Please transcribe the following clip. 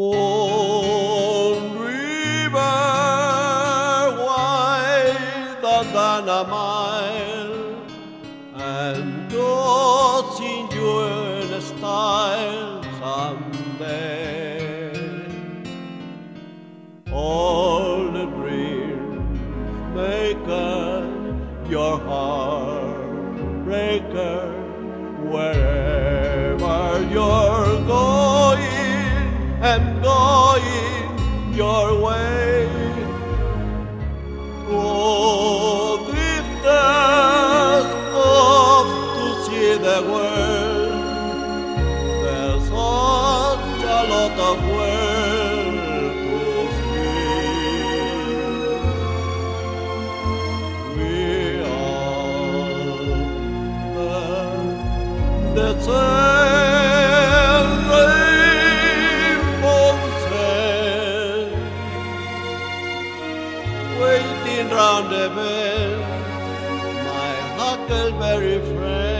Moon River wider than a mile and doth endure the style someday. All the dreams maker, your heart breaker, wherever you're. am going your way. Oh, drifters off to see the world. There's such a lot of world to see. We are the desert. Waiting round the bend, my huckleberry friend,